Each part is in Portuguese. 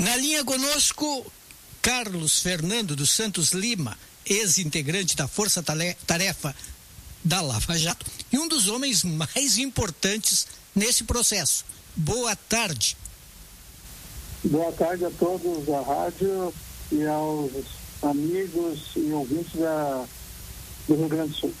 Na linha conosco, Carlos Fernando dos Santos Lima, ex-integrante da Força Tarefa da Lava Jato e um dos homens mais importantes nesse processo. Boa tarde. Boa tarde a todos da rádio e aos amigos e ouvintes da, do Rio Grande do Sul.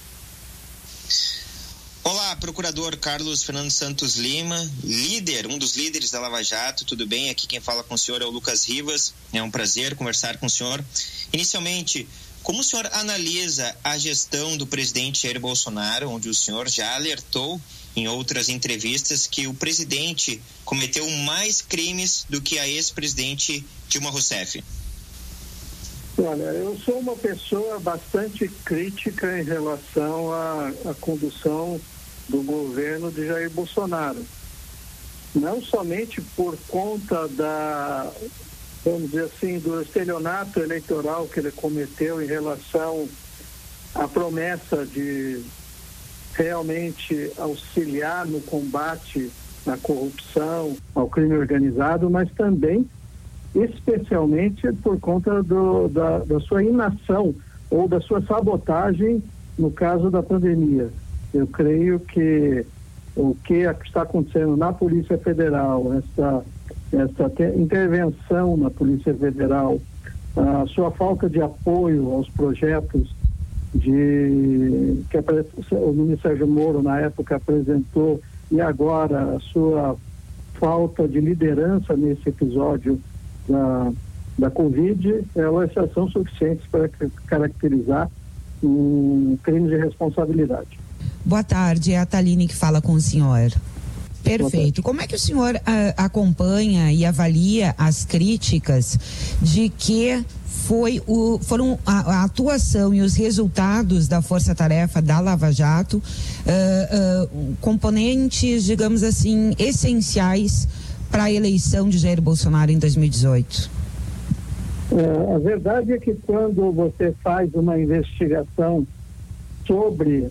Olá, procurador Carlos Fernando Santos Lima, líder, um dos líderes da Lava Jato, tudo bem? Aqui quem fala com o senhor é o Lucas Rivas, é um prazer conversar com o senhor. Inicialmente, como o senhor analisa a gestão do presidente Jair Bolsonaro, onde o senhor já alertou em outras entrevistas que o presidente cometeu mais crimes do que a ex-presidente Dilma Rousseff? Olha, eu sou uma pessoa bastante crítica em relação à, à condução do governo de Jair Bolsonaro. Não somente por conta da, vamos dizer assim, do estelionato eleitoral que ele cometeu em relação à promessa de realmente auxiliar no combate à corrupção, ao crime organizado, mas também especialmente por conta do, da, da sua inação ou da sua sabotagem no caso da pandemia. Eu creio que o que está acontecendo na Polícia Federal, essa, essa intervenção na Polícia Federal, a sua falta de apoio aos projetos de que o ministro Moro na época apresentou e agora a sua falta de liderança nesse episódio da, da Covid, elas já são suficientes para caracterizar um crime de responsabilidade. Boa tarde, é a Taline que fala com o senhor. Perfeito. Como é que o senhor uh, acompanha e avalia as críticas de que foi o, foram a, a, atuação e os resultados da Força Tarefa da Lava Jato uh, uh, componentes, digamos assim, essenciais para a eleição de Jair Bolsonaro em 2018? É, a verdade é que quando você faz uma investigação sobre,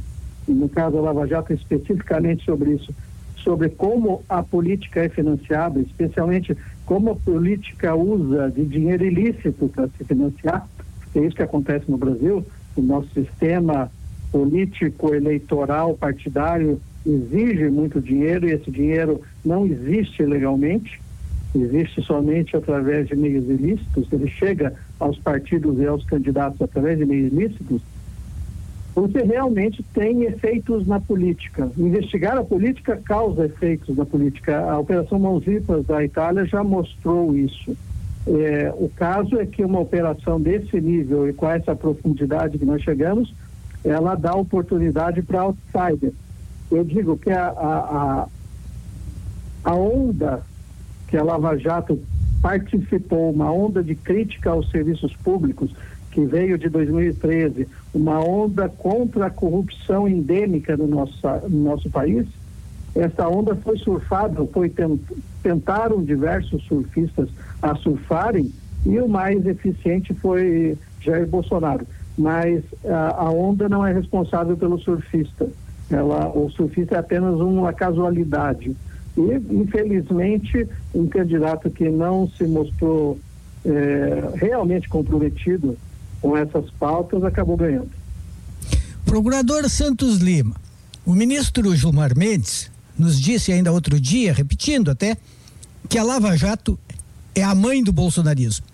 no caso da Lava Jato, especificamente sobre isso, sobre como a política é financiada, especialmente como a política usa de dinheiro ilícito para se financiar, é isso que acontece no Brasil, o nosso sistema político, eleitoral, partidário exige muito dinheiro e esse dinheiro não existe legalmente, existe somente através de meios ilícitos, ele chega aos partidos e aos candidatos através de meios ilícitos, você realmente tem efeitos na política. Investigar a política causa efeitos na política. A Operação Mãos Limpas da Itália já mostrou isso. É, o caso é que uma operação desse nível e com essa profundidade que nós chegamos, ela dá oportunidade para outsiders eu digo que a, a, a onda que a Lava Jato participou, uma onda de crítica aos serviços públicos, que veio de 2013, uma onda contra a corrupção endêmica no nosso, no nosso país, essa onda foi surfada, foi tent, tentaram diversos surfistas a surfarem e o mais eficiente foi Jair Bolsonaro. Mas a, a onda não é responsável pelo surfista ela, o surfista é apenas uma casualidade. E, infelizmente, um candidato que não se mostrou é, realmente comprometido com essas pautas acabou ganhando. Procurador Santos Lima, o ministro Gilmar Mendes nos disse ainda outro dia, repetindo até, que a Lava Jato é a mãe do bolsonarismo.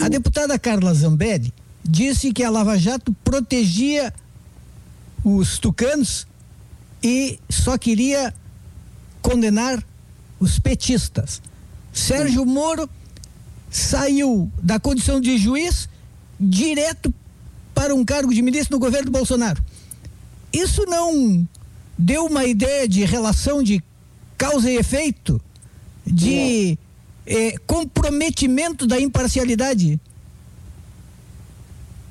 A deputada Carla Zambelli disse que a Lava Jato protegia os tucanos e só queria condenar os petistas. Sérgio Moro saiu da condição de juiz direto para um cargo de ministro no governo Bolsonaro. Isso não deu uma ideia de relação de causa e efeito, de eh, comprometimento da imparcialidade?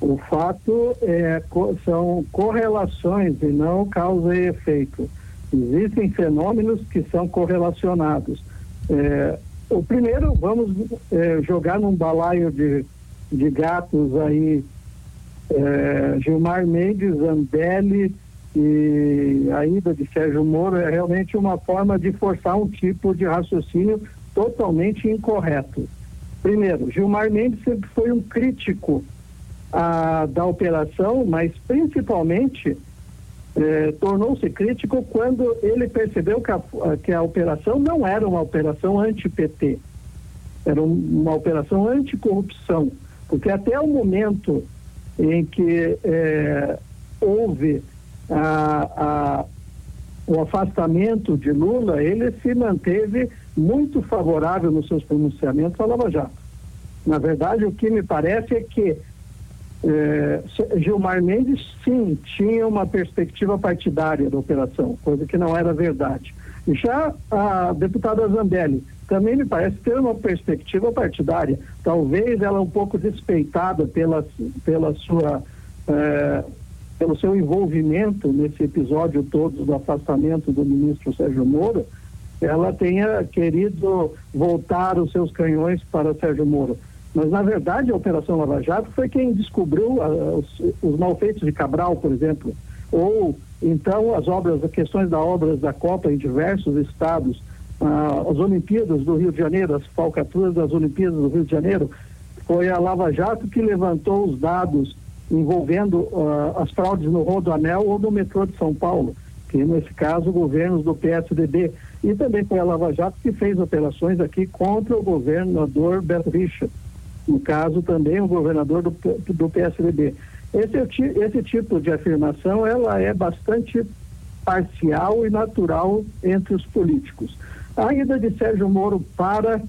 O fato é, são correlações e não causa e efeito. Existem fenômenos que são correlacionados. É, o primeiro, vamos é, jogar num balaio de, de gatos aí, é, Gilmar Mendes, Zambelli e a ida de Sérgio Moro é realmente uma forma de forçar um tipo de raciocínio totalmente incorreto. Primeiro, Gilmar Mendes sempre foi um crítico a, da operação, mas principalmente eh, tornou-se crítico quando ele percebeu que a, que a operação não era uma operação anti-PT, era um, uma operação anticorrupção, porque até o momento em que eh, houve a, a, o afastamento de Lula, ele se manteve muito favorável nos seus pronunciamentos à Lava Jato. Na verdade, o que me parece é que é, Gilmar Mendes, sim, tinha uma perspectiva partidária da operação, coisa que não era verdade. Já a deputada Zambelli também me parece ter uma perspectiva partidária, talvez ela um pouco despeitada pela, pela sua, é, pelo seu envolvimento nesse episódio todo do afastamento do ministro Sérgio Moro, ela tenha querido voltar os seus canhões para Sérgio Moro. Mas, na verdade, a Operação Lava Jato foi quem descobriu uh, os, os malfeitos de Cabral, por exemplo, ou então as obras, as questões das obras da Copa em diversos estados, uh, as Olimpíadas do Rio de Janeiro, as falcatruas das Olimpíadas do Rio de Janeiro, foi a Lava Jato que levantou os dados envolvendo uh, as fraudes no Rodoanel ou no metrô de São Paulo, que nesse caso governos do PSDB. E também foi a Lava Jato que fez operações aqui contra o governador Beto Richa no caso também o governador do, do PSDB. Esse, esse tipo de afirmação ela é bastante parcial e natural entre os políticos. A ida de Sérgio Moro para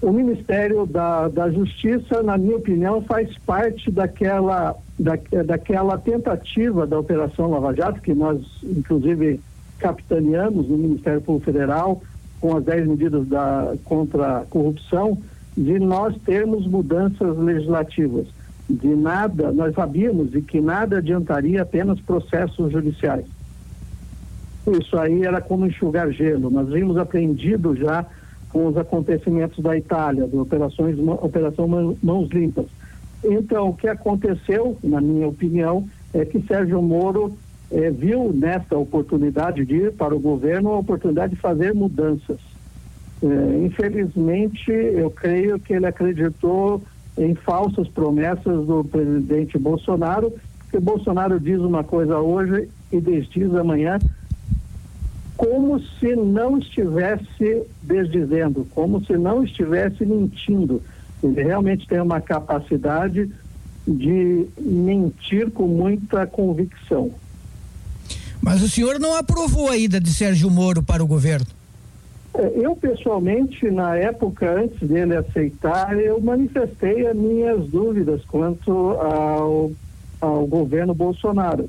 o Ministério da, da Justiça, na minha opinião, faz parte daquela, da, daquela tentativa da Operação Lava Jato, que nós, inclusive, capitaneamos no Ministério Público Federal, com as 10 medidas da, contra a corrupção, de nós termos mudanças legislativas. De nada, nós sabíamos de que nada adiantaria apenas processos judiciais. Isso aí era como enxugar gelo. Nós vimos aprendido já com os acontecimentos da Itália, de operações, operação Mãos Limpas. Então, o que aconteceu, na minha opinião, é que Sérgio Moro eh, viu nesta oportunidade de ir para o governo a oportunidade de fazer mudanças. É, infelizmente, eu creio que ele acreditou em falsas promessas do presidente Bolsonaro, porque Bolsonaro diz uma coisa hoje e desdiz amanhã, como se não estivesse desdizendo, como se não estivesse mentindo. Ele realmente tem uma capacidade de mentir com muita convicção. Mas o senhor não aprovou a ida de Sérgio Moro para o governo? É, eu, pessoalmente, na época, antes dele aceitar, eu manifestei as minhas dúvidas quanto ao, ao governo Bolsonaro.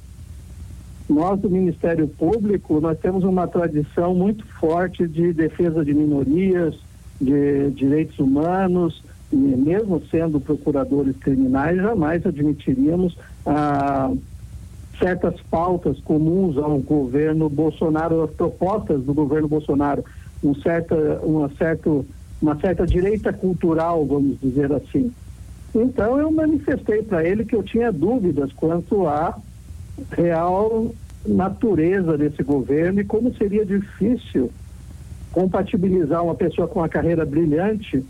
Nós, do Ministério Público, nós temos uma tradição muito forte de defesa de minorias, de direitos humanos, e mesmo sendo procuradores criminais, jamais admitiríamos ah, certas pautas comuns ao governo Bolsonaro, as propostas do governo Bolsonaro um certa, uma, certo, uma certa direita cultural, vamos dizer assim. Então eu manifestei para ele que eu tinha dúvidas quanto à real natureza desse governo e como seria difícil compatibilizar uma pessoa com uma carreira brilhante,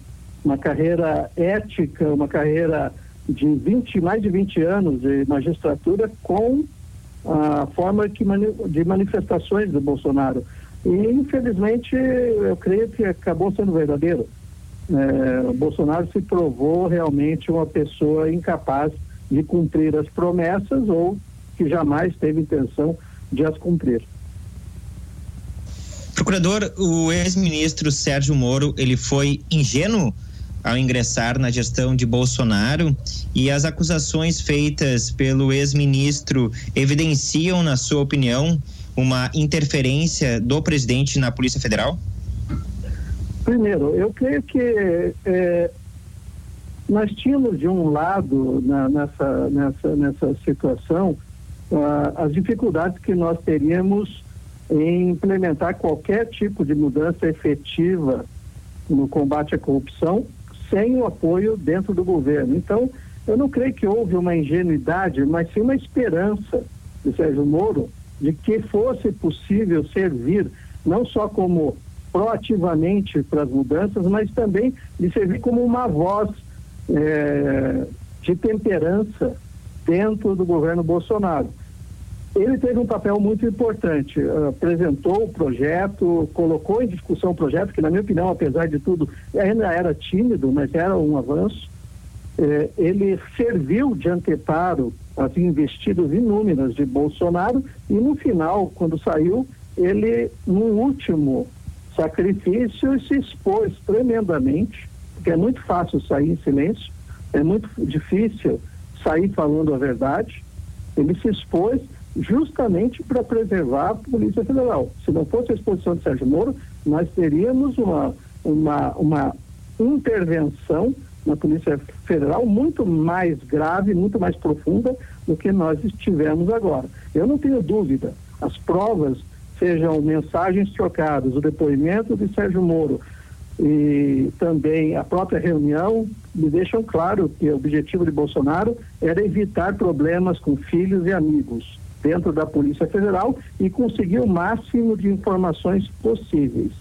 uma carreira ética, uma carreira de 20, mais de 20 anos de magistratura com a forma que de manifestações do Bolsonaro. E, infelizmente, eu creio que acabou sendo verdadeiro. É, Bolsonaro se provou realmente uma pessoa incapaz de cumprir as promessas ou que jamais teve intenção de as cumprir. Procurador, o ex-ministro Sérgio Moro, ele foi ingênuo ao ingressar na gestão de Bolsonaro e as acusações feitas pelo ex-ministro evidenciam, na sua opinião, uma interferência do presidente na Polícia Federal? Primeiro, eu creio que é, nós tínhamos de um lado na, nessa, nessa, nessa situação uh, as dificuldades que nós teríamos em implementar qualquer tipo de mudança efetiva no combate à corrupção sem o apoio dentro do governo. Então, eu não creio que houve uma ingenuidade, mas sim uma esperança de Sérgio Moro de que fosse possível servir não só como proativamente para as mudanças, mas também de servir como uma voz é, de temperança dentro do governo Bolsonaro. Ele teve um papel muito importante, apresentou o projeto, colocou em discussão o projeto, que na minha opinião, apesar de tudo, ainda era tímido, mas era um avanço. É, ele serviu de anteparo às investidas inúmeras de Bolsonaro e no final, quando saiu, ele, no último sacrifício, se expôs tremendamente, porque é muito fácil sair em silêncio, é muito difícil sair falando a verdade. Ele se expôs justamente para preservar a Polícia Federal. Se não fosse a exposição de Sérgio Moro, nós teríamos uma, uma, uma intervenção na Polícia Federal muito mais grave, muito mais profunda do que nós estivemos agora. Eu não tenho dúvida, as provas, sejam mensagens trocadas, o depoimento de Sérgio Moro e também a própria reunião, me deixam claro que o objetivo de Bolsonaro era evitar problemas com filhos e amigos dentro da Polícia Federal e conseguir o máximo de informações possíveis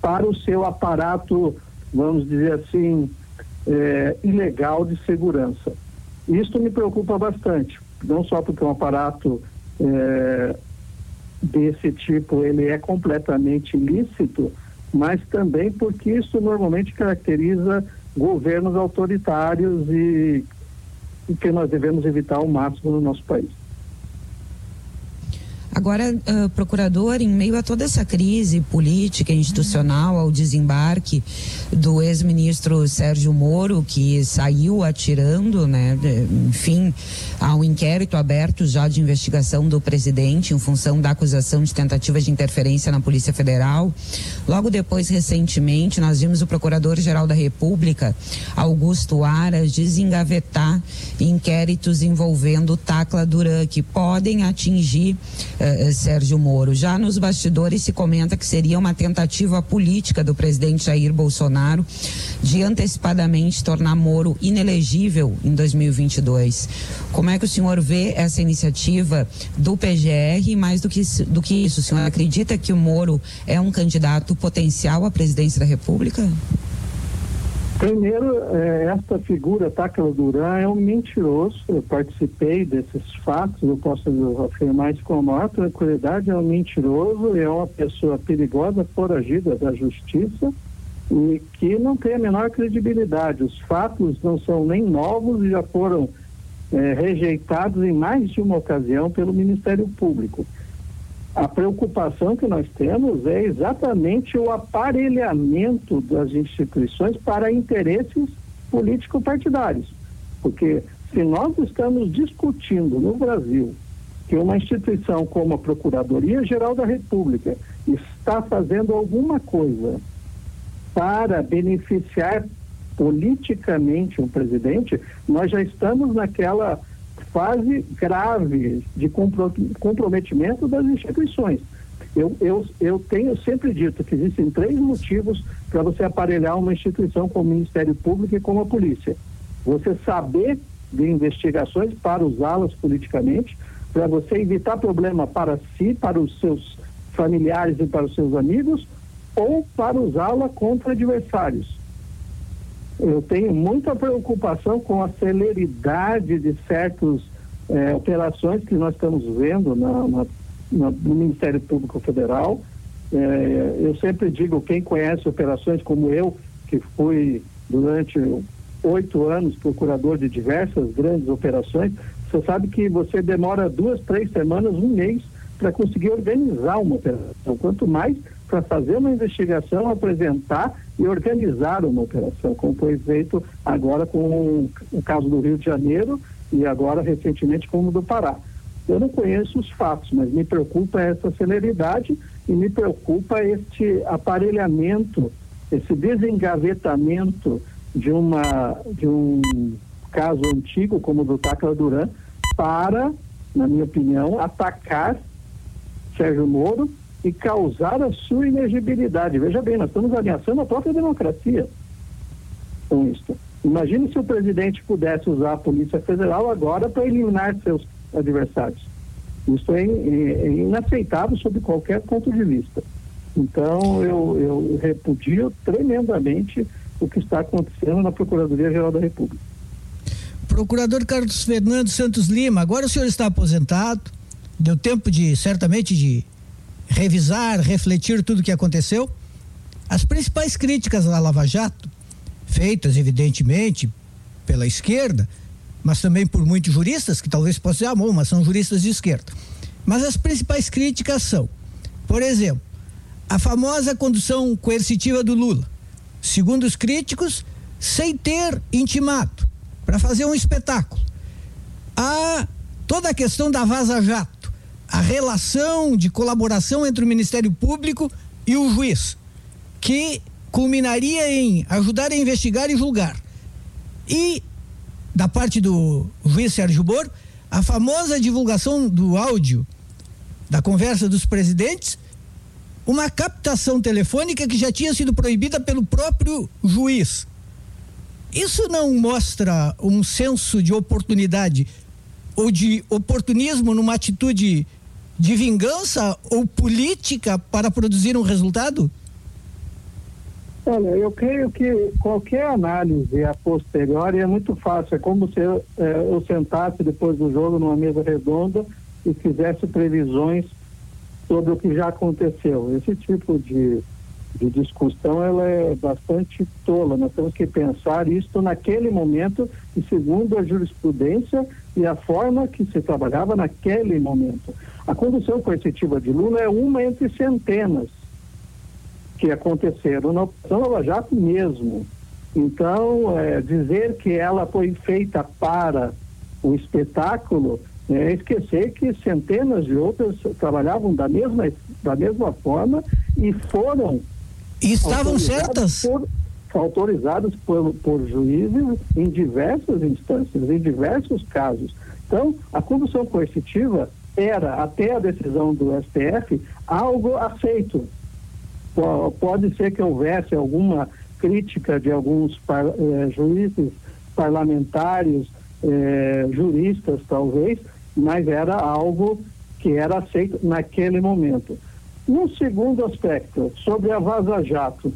para o seu aparato, vamos dizer assim, é, ilegal de segurança. Isso me preocupa bastante, não só porque um aparato é, desse tipo ele é completamente ilícito, mas também porque isso normalmente caracteriza governos autoritários e, e que nós devemos evitar ao máximo no nosso país. Agora, uh, procurador, em meio a toda essa crise política institucional, ao desembarque do ex-ministro Sérgio Moro, que saiu atirando, né, enfim, ao inquérito aberto já de investigação do presidente em função da acusação de tentativa de interferência na Polícia Federal. Logo depois, recentemente, nós vimos o Procurador-Geral da República, Augusto Aras, desengavetar inquéritos envolvendo Tacla Duran, que podem atingir eh, Sérgio Moro. Já nos bastidores se comenta que seria uma tentativa política do presidente Jair Bolsonaro de antecipadamente tornar Moro inelegível em 2022. Como é que o senhor vê essa iniciativa do PGR? Mais do que, do que isso, o senhor acredita que o Moro é um candidato potencial à presidência da República? Primeiro, é, esta figura, Táquila Duran, é um mentiroso. Eu participei desses fatos, eu posso afirmar isso com a maior tranquilidade. É um mentiroso, é uma pessoa perigosa, foragida da justiça e que não tem a menor credibilidade. Os fatos não são nem novos e já foram é, rejeitados em mais de uma ocasião pelo Ministério Público. A preocupação que nós temos é exatamente o aparelhamento das instituições para interesses político-partidários. Porque se nós estamos discutindo no Brasil que uma instituição como a Procuradoria-Geral da República está fazendo alguma coisa para beneficiar politicamente um presidente, nós já estamos naquela fase grave de comprometimento das instituições. Eu, eu, eu tenho sempre dito que existem três motivos para você aparelhar uma instituição como o Ministério Público e como a polícia. Você saber de investigações para usá-las politicamente, para você evitar problema para si, para os seus familiares e para os seus amigos, ou para usá-la contra adversários eu tenho muita preocupação com a celeridade de certas eh, operações que nós estamos vendo na, na, na, no Ministério Público Federal. Eh, eu sempre digo, quem conhece operações como eu, que fui durante oito anos procurador de diversas grandes operações, você sabe que você demora duas, três semanas, um mês para conseguir organizar uma operação. Quanto mais para fazer uma investigação, apresentar e organizar uma operação, como foi feito agora com o caso do Rio de Janeiro e agora recentemente com o do Pará. Eu não conheço os fatos, mas me preocupa essa celeridade e me preocupa este aparelhamento, esse desengavetamento de uma de um caso antigo como o do Tacla Duran para, na minha opinião, atacar Sérgio Moro e causar a sua inegibilidade. Veja bem, nós estamos ameaçando a própria democracia com isso. Imagine se o presidente pudesse usar a Polícia Federal agora para eliminar seus adversários. Isso é, é, é inaceitável sob qualquer ponto de vista. Então, eu, eu repudio tremendamente o que está acontecendo na Procuradoria-Geral da República. Procurador Carlos Fernando Santos Lima, agora o senhor está aposentado, deu tempo de, certamente, de revisar, refletir tudo o que aconteceu. As principais críticas à Lava Jato, feitas evidentemente pela esquerda, mas também por muitos juristas, que talvez possam dizer, ah, mas são juristas de esquerda. Mas as principais críticas são, por exemplo, a famosa condução coercitiva do Lula. Segundo os críticos, sem ter intimado para fazer um espetáculo. Há toda a questão da Vaza Jato, a relação de colaboração entre o Ministério Público e o juiz, que culminaria em ajudar a investigar e julgar. E, da parte do juiz Sérgio Moro, a famosa divulgação do áudio da conversa dos presidentes, uma captação telefônica que já tinha sido proibida pelo próprio juiz. Isso não mostra um senso de oportunidade ou de oportunismo numa atitude de vingança ou política para produzir um resultado? Olha, eu creio que qualquer análise a posteriori é muito fácil. É como se eu, é, eu sentasse depois do jogo numa mesa redonda e fizesse previsões sobre o que já aconteceu. Esse tipo de de discussão ela é bastante tola. Nós temos que pensar isto naquele momento e segundo a jurisprudência e a forma que se trabalhava naquele momento. A condução coercitiva de Lula é uma entre centenas que aconteceram na Operação Lava Jato mesmo. Então, é, dizer que ela foi feita para o espetáculo é esquecer que centenas de outras trabalhavam da mesma, da mesma forma e foram e estavam certas? Por, autorizadas por, por juízes em diversas instâncias, em diversos casos. Então, a condução coercitiva era, até a decisão do STF, algo aceito. Pode ser que houvesse alguma crítica de alguns par, eh, juízes parlamentares, eh, juristas talvez, mas era algo que era aceito naquele momento. No segundo aspecto, sobre a Vaza Jato,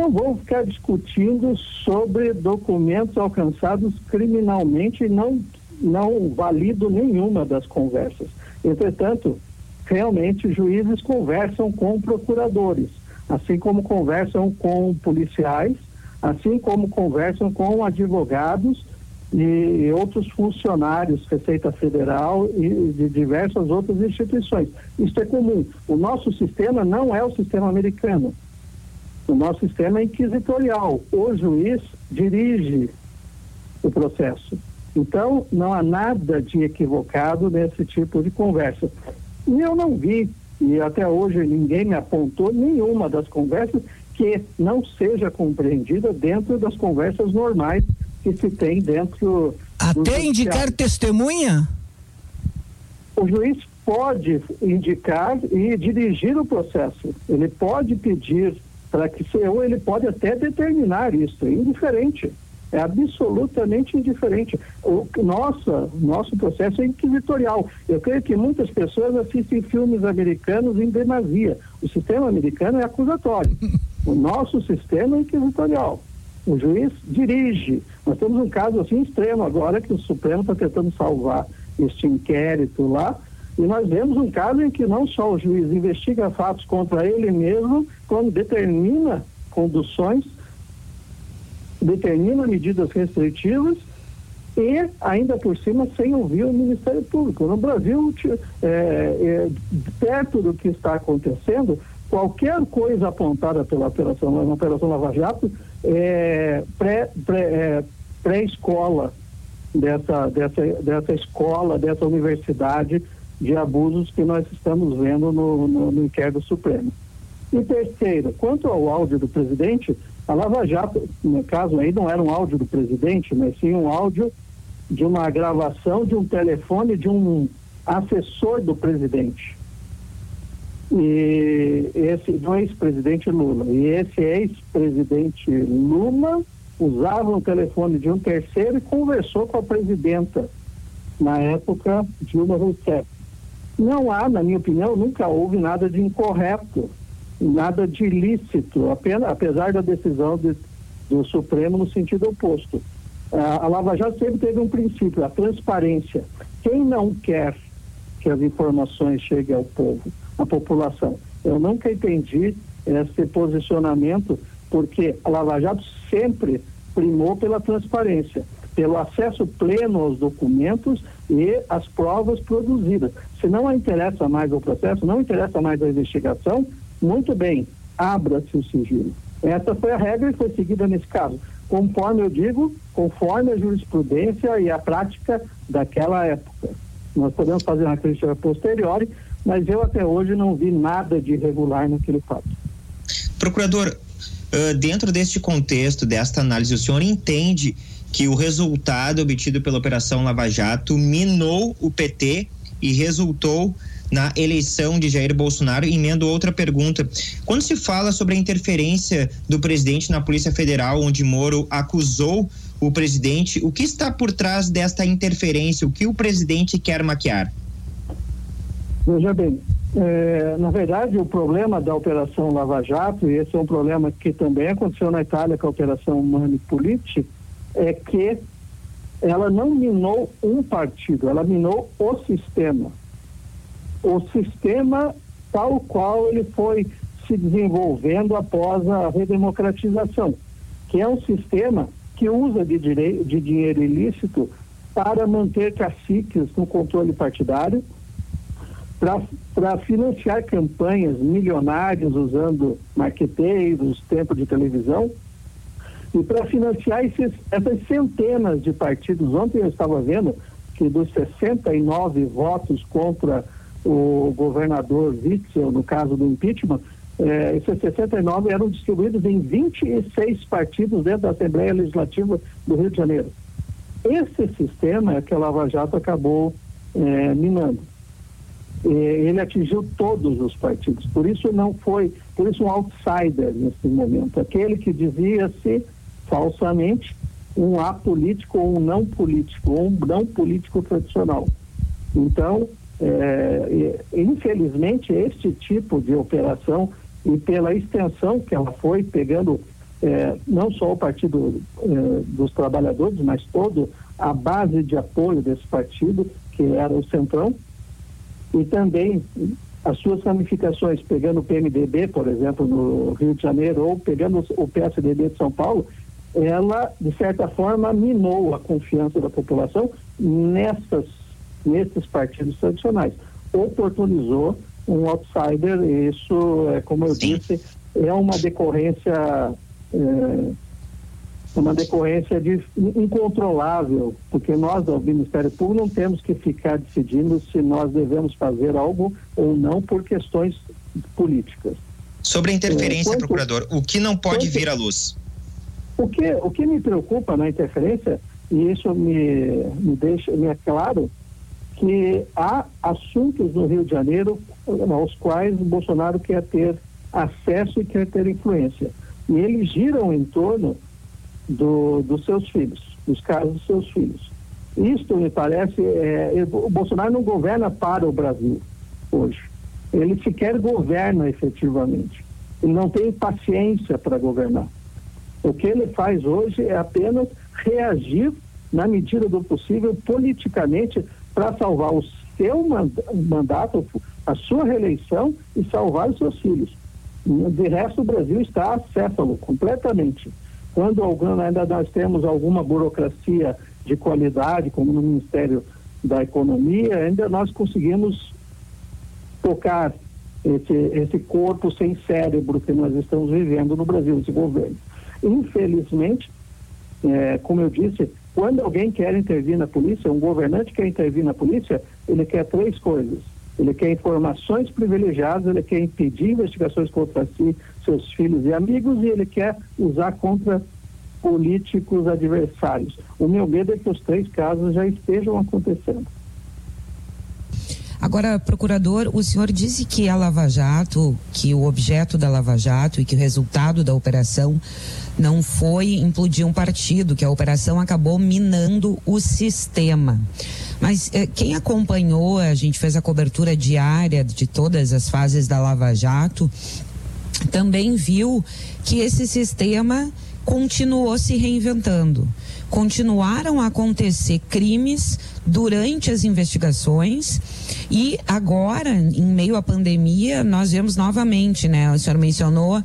não vamos ficar discutindo sobre documentos alcançados criminalmente e não, não valido nenhuma das conversas. Entretanto, realmente juízes conversam com procuradores, assim como conversam com policiais, assim como conversam com advogados e outros funcionários, Receita Federal e de diversas outras instituições. Isso é comum. O nosso sistema não é o sistema americano. O nosso sistema é inquisitorial. O juiz dirige o processo. Então, não há nada de equivocado nesse tipo de conversa. E eu não vi, e até hoje ninguém me apontou nenhuma das conversas que não seja compreendida dentro das conversas normais que se tem dentro. Até indicar testemunha? O juiz pode indicar e dirigir o processo. Ele pode pedir para que ou ele pode até determinar isso, é indiferente. É absolutamente indiferente. O nossa, nosso processo é inquisitorial. Eu creio que muitas pessoas assistem filmes americanos em demasia. O sistema americano é acusatório. O nosso sistema é inquisitorial. O juiz dirige. Nós temos um caso assim extremo agora que o Supremo está tentando salvar este inquérito lá. E nós vemos um caso em que não só o juiz investiga fatos contra ele mesmo, como determina conduções, determina medidas restritivas e ainda por cima sem ouvir o Ministério Público. No Brasil, é, é, perto do que está acontecendo, qualquer coisa apontada pela operação, na operação Lava Jato é pré-escola pré, pré dessa, dessa, dessa escola, dessa universidade de abusos que nós estamos vendo no, no, no inquérito supremo. E terceiro, quanto ao áudio do presidente, a Lava Jato, no caso aí, não era um áudio do presidente, mas sim um áudio de uma gravação de um telefone de um assessor do presidente e esse do ex-presidente Lula. E esse ex-presidente Lula usava o telefone de um terceiro e conversou com a presidenta na época Dilma Rousseff. Não há, na minha opinião, nunca houve nada de incorreto nada de ilícito, apenas, apesar da decisão de, do Supremo no sentido oposto. A, Lava Jato sempre teve um princípio, a transparência. Quem não quer que as informações cheguem ao povo, à população? Eu nunca entendi esse posicionamento, porque a Lava Jato sempre primou pela transparência, pelo acesso pleno aos documentos e às provas produzidas. Se não interessa mais o processo, não interessa mais a investigação, muito bem, abra-se o sigilo. Essa foi a regra e foi seguida nesse caso. Conforme eu digo, conforme a jurisprudência e a prática daquela época. Nós podemos fazer uma crítica posterior, mas eu até hoje não vi nada de irregular naquele fato. Procurador, dentro deste contexto, desta análise, o senhor entende que o resultado obtido pela Operação Lava Jato minou o PT e resultou na eleição de Jair Bolsonaro. Emendo outra pergunta. Quando se fala sobre a interferência do presidente na Polícia Federal, onde Moro acusou o presidente, o que está por trás desta interferência? O que o presidente quer maquiar? Veja bem, é, na verdade, o problema da Operação Lava Jato, e esse é um problema que também aconteceu na Itália com a Operação Manipulite, é que ela não minou um partido, ela minou o sistema. O sistema tal qual ele foi se desenvolvendo após a redemocratização, que é um sistema que usa de, de dinheiro ilícito para manter caciques no controle partidário, para financiar campanhas milionárias usando marqueteiros, tempo de televisão, e para financiar esses, essas centenas de partidos. Ontem eu estava vendo que dos 69 votos contra o governador Witzel, no caso do impeachment, eh, esses 69 eram distribuídos em 26 partidos dentro da Assembleia Legislativa do Rio de Janeiro. Esse sistema é que a Lava Jato acabou eh, minando. ele atingiu todos os partidos, por isso não foi, por isso um outsider nesse momento, aquele que dizia-se falsamente um apolítico ou um não político, ou um não político tradicional. Então, é, infelizmente, este tipo de operação e pela extensão que ela foi pegando é, não só o Partido é, dos Trabalhadores, mas todo a base de apoio desse partido, que era o Centrão, e também as suas ramificações, pegando o PMDB, por exemplo, no Rio de Janeiro, ou pegando o PSDB de São Paulo, ela, de certa forma, minou a confiança da população nessas, nesses partidos tradicionais. Oportunizou um outsider, e isso, é, como eu Sim. disse, é uma decorrência. É, uma decorrência de, incontrolável, porque nós, do Ministério Público, não temos que ficar decidindo se nós devemos fazer algo ou não por questões políticas. Sobre a interferência, é, quanto, procurador, o que não pode quanto, vir à luz? O que, o que me preocupa na interferência, e isso me, me deixa, me é claro, que há assuntos no Rio de Janeiro aos quais Bolsonaro quer ter acesso e quer ter influência. E eles giram em torno do, dos seus filhos, dos casos dos seus filhos. Isto me parece, é, o Bolsonaro não governa para o Brasil hoje. Ele sequer governa efetivamente. Ele não tem paciência para governar. O que ele faz hoje é apenas reagir na medida do possível politicamente para salvar o seu mandato, a sua reeleição e salvar os seus filhos. De resto, o Brasil está acéfalo completamente. Quando ainda nós temos alguma burocracia de qualidade, como no Ministério da Economia, ainda nós conseguimos tocar esse, esse corpo sem cérebro que nós estamos vivendo no Brasil, esse governo. Infelizmente, é, como eu disse, quando alguém quer intervir na polícia, um governante quer intervir na polícia, ele quer três coisas. Ele quer informações privilegiadas, ele quer impedir investigações contra si, seus filhos e amigos, e ele quer usar contra políticos adversários. O meu medo é que os três casos já estejam acontecendo. Agora, procurador, o senhor disse que a Lava Jato, que o objeto da Lava Jato e que o resultado da operação não foi implodir um partido, que a operação acabou minando o sistema. Mas eh, quem acompanhou, a gente fez a cobertura diária de todas as fases da Lava Jato, também viu que esse sistema continuou se reinventando. Continuaram a acontecer crimes durante as investigações e agora, em meio à pandemia, nós vemos novamente, né? O senhor mencionou uh,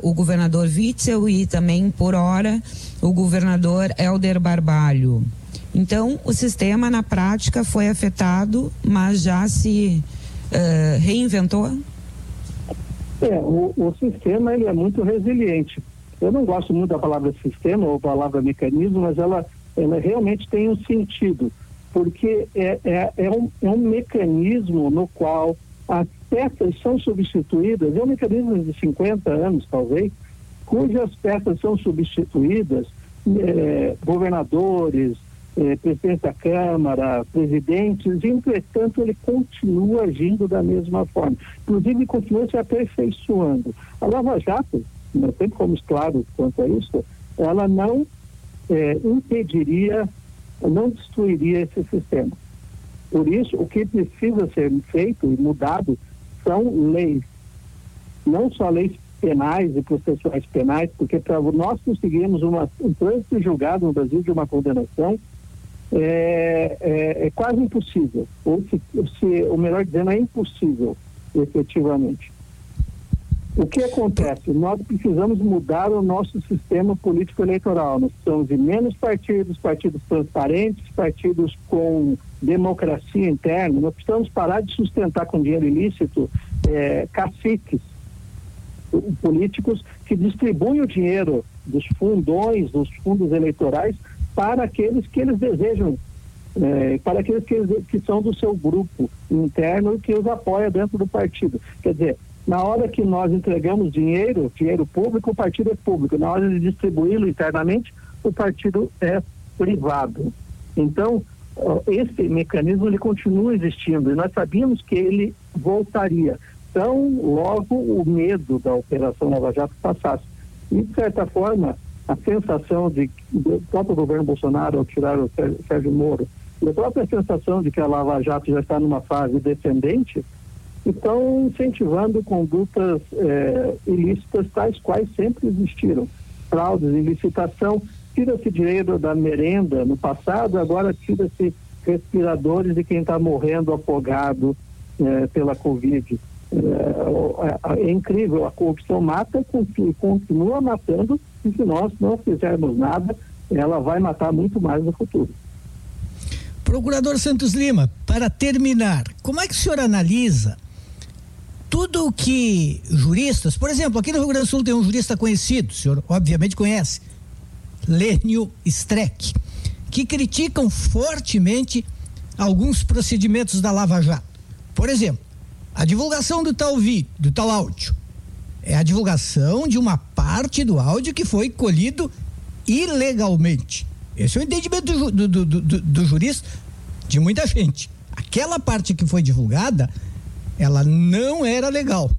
o governador Witzel e também, por hora, o governador Helder Barbalho. Então, o sistema, na prática, foi afetado, mas já se uh, reinventou? É, o, o sistema ele é muito resiliente. Eu não gosto muito da palavra sistema ou palavra mecanismo, mas ela, ela realmente tem um sentido, porque é, é, é, um, é um mecanismo no qual as peças são substituídas, é um mecanismo de 50 anos, talvez, cujas peças são substituídas, é, governadores, eh, presidente da Câmara, presidentes, entretanto, ele continua agindo da mesma forma. Inclusive, continua se aperfeiçoando. A Lava Jato, nós sempre fomos claros quanto a isso, ela não eh, impediria, não destruiria esse sistema. Por isso, o que precisa ser feito e mudado são leis. Não só leis penais e processuais penais, porque para nós conseguirmos uma, um trânsito julgado no Brasil de uma condenação, é, é, é quase impossível, ou se, se, o melhor dizendo, é impossível, efetivamente. O que acontece? Nós precisamos mudar o nosso sistema político eleitoral. Nós precisamos de menos partidos, partidos transparentes, partidos com democracia interna. Nós precisamos parar de sustentar com dinheiro ilícito é, caciques políticos que distribuem o dinheiro dos fundões, dos fundos eleitorais para aqueles que eles desejam, é, para aqueles que, eles, que são do seu grupo interno e que os apoia dentro do partido. Quer dizer, na hora que nós entregamos dinheiro, dinheiro público, o partido é público. Na hora de distribuí-lo internamente, o partido é privado. Então, esse mecanismo ele continua existindo e nós sabíamos que ele voltaria. Então, logo o medo da Operação Nova Jato passasse. E, de certa forma, a sensação de do próprio governo Bolsonaro ao tirar o Sérgio Moro e a própria sensação de que a Lava Jato já está numa fase descendente estão incentivando condutas eh, ilícitas tais quais sempre existiram fraudes em licitação tira-se dinheiro da merenda no passado agora tira-se respiradores de quem está morrendo afogado eh, pela Covid é, é, é, incrível, a corrupção mata e continua matando, e se nós não fizermos nada, ela vai matar muito mais no futuro. Procurador Santos Lima, para terminar, como é que o senhor analisa tudo que juristas, por exemplo, aqui no Rio Grande do Sul tem um jurista conhecido, o senhor obviamente conhece, Lênio Streck, que criticam fortemente alguns procedimentos da Lava Jato. Por exemplo, a divulgação do tal vídeo, do tal áudio, é a divulgação de uma parte do áudio que foi colhido ilegalmente. Esse é o entendimento do, do, do, do, jurista de muita gente. Aquela parte que foi divulgada, ela não era legal.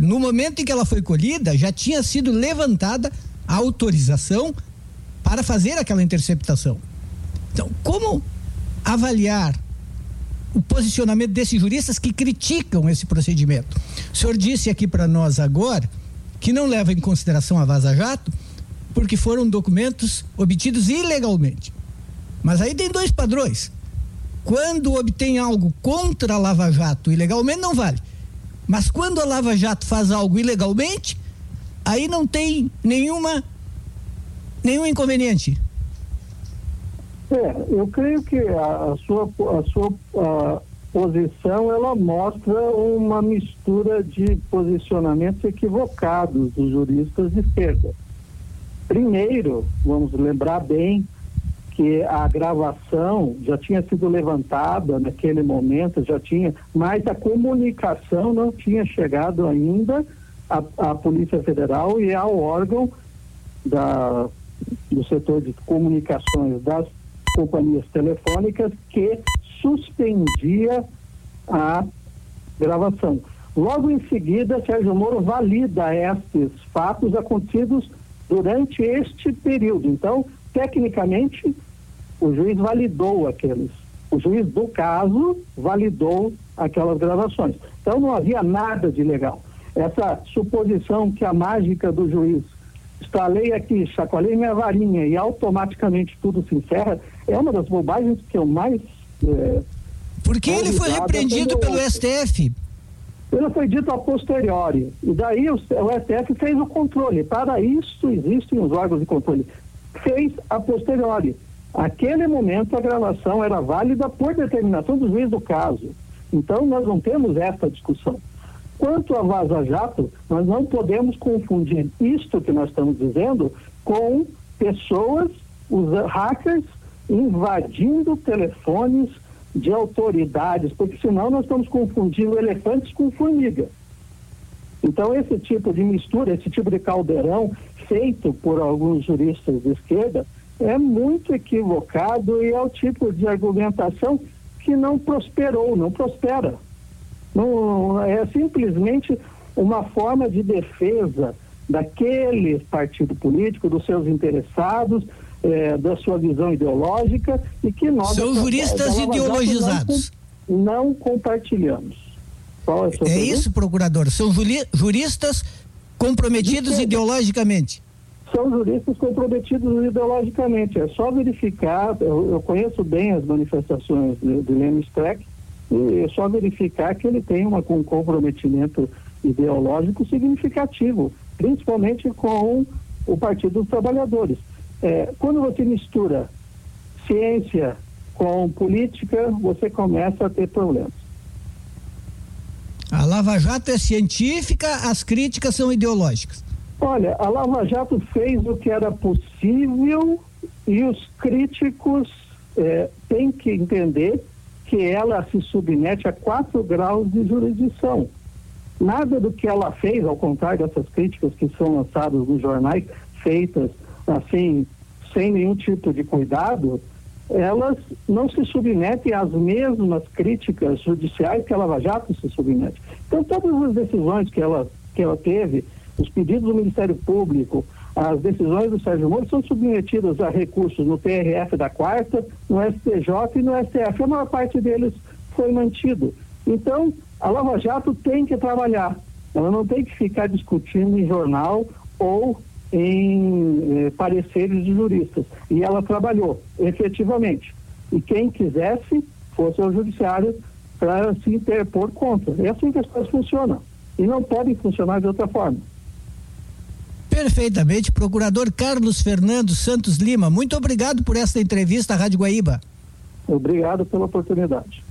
No momento em que ela foi colhida, já tinha sido levantada a autorização para fazer aquela interceptação. Então, como avaliar o posicionamento desses juristas que criticam esse procedimento. O senhor disse aqui para nós agora que não leva em consideração a Vaza Jato porque foram documentos obtidos ilegalmente. Mas aí tem dois padrões. Quando obtém algo contra a Lava Jato ilegalmente, não vale. Mas quando a Lava Jato faz algo ilegalmente, aí não tem nenhuma nenhum inconveniente. É, eu creio que a, a sua, a sua a posição ela mostra uma mistura de posicionamentos equivocados dos juristas de esquerda. Primeiro, vamos lembrar bem que a gravação já tinha sido levantada naquele momento, já tinha, mas a comunicação não tinha chegado ainda à, à Polícia Federal e ao órgão da, do setor de comunicações das companhias telefônicas que suspendia a gravação. Logo em seguida, Sérgio Moro valida estes fatos acontecidos durante este período. Então, tecnicamente, o juiz validou aqueles. O juiz do caso validou aquelas gravações. Então, não havia nada de legal. essa suposição que a mágica do juiz estalei aqui, chacoalhei minha varinha e automaticamente tudo se encerra, é uma das bobagens que eu mais. É, Porque ele foi repreendido pelo STF. Ele foi dito a posteriori. E daí o, o STF fez o controle. Para isso existem os órgãos de controle. Fez a posteriori. Aquele momento a gravação era válida por determinação do juiz do caso. Então nós não temos essa discussão. Quanto a Vaza Jato, nós não podemos confundir isto que nós estamos dizendo com pessoas, os hackers, invadindo telefones de autoridades, porque senão nós estamos confundindo elefantes com formiga. Então, esse tipo de mistura, esse tipo de caldeirão feito por alguns juristas de esquerda é muito equivocado e é o tipo de argumentação que não prosperou, não prospera. Não, é simplesmente uma forma de defesa daquele partido político, dos seus interessados, é, da sua visão ideológica e que nós são juristas ideologizados não, não compartilhamos. é, é isso, procurador? São juristas comprometidos ideologicamente? São juristas comprometidos ideologicamente. É só verificar. Eu, eu conheço bem as manifestações de, de Leme Streck e é só verificar que ele tem uma, um comprometimento ideológico significativo, principalmente com o Partido dos Trabalhadores. É, quando você mistura ciência com política, você começa a ter problemas. A Lava Jato é científica, as críticas são ideológicas. Olha, a Lava Jato fez o que era possível e os críticos é, têm que entender que ela se submete a quatro graus de jurisdição. Nada do que ela fez, ao contrário dessas críticas que são lançadas nos jornais, feitas assim, sem nenhum tipo de cuidado, elas não se submetem às mesmas críticas judiciais que a Lava Jato se submete. Então, todas as decisões que ela, que ela teve, os pedidos do Ministério Público, as decisões do Sérgio Moro são submetidas a recursos no TRF da quarta, no STJ e no STF. A maior parte deles foi mantido. Então, a Lava Jato tem que trabalhar. Ela não tem que ficar discutindo em jornal ou em eh, pareceres de juristas. E ela trabalhou, efetivamente. E quem quisesse fosse ao judiciário para se interpor contra. É assim que as coisas funcionam. E não podem funcionar de outra forma. Perfeitamente. Procurador Carlos Fernando Santos Lima, muito obrigado por esta entrevista à Rádio Guaíba. Obrigado pela oportunidade.